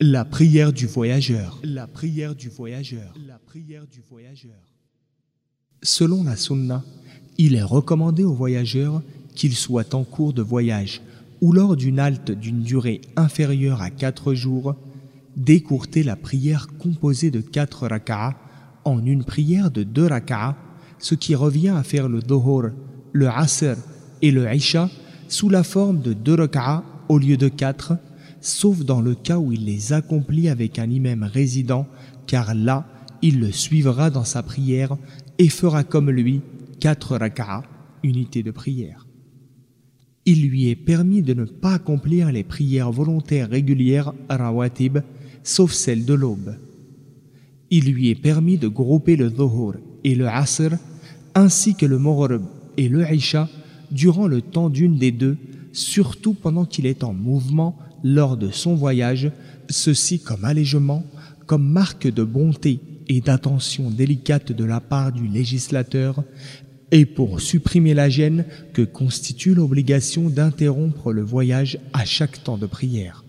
La prière du voyageur. La prière du voyageur. La prière du voyageur. Selon la sunna, il est recommandé aux voyageurs qu'ils soient en cours de voyage ou lors d'une halte d'une durée inférieure à quatre jours, d'écourter la prière composée de quatre raka'as en une prière de deux raka'as, ce qui revient à faire le dhuhr, le asr et le isha sous la forme de deux raka'as au lieu de quatre, sauf dans le cas où il les accomplit avec un imam résident, car là, il le suivra dans sa prière et fera comme lui quatre raka'as, unité de prière. Il lui est permis de ne pas accomplir les prières volontaires régulières rawatib, sauf celles de l'aube. Il lui est permis de grouper le dhuhr et le asr, ainsi que le maghrib et le isha, durant le temps d'une des deux, surtout pendant qu'il est en mouvement lors de son voyage, ceci comme allègement, comme marque de bonté et d'attention délicate de la part du législateur, et pour supprimer la gêne que constitue l'obligation d'interrompre le voyage à chaque temps de prière.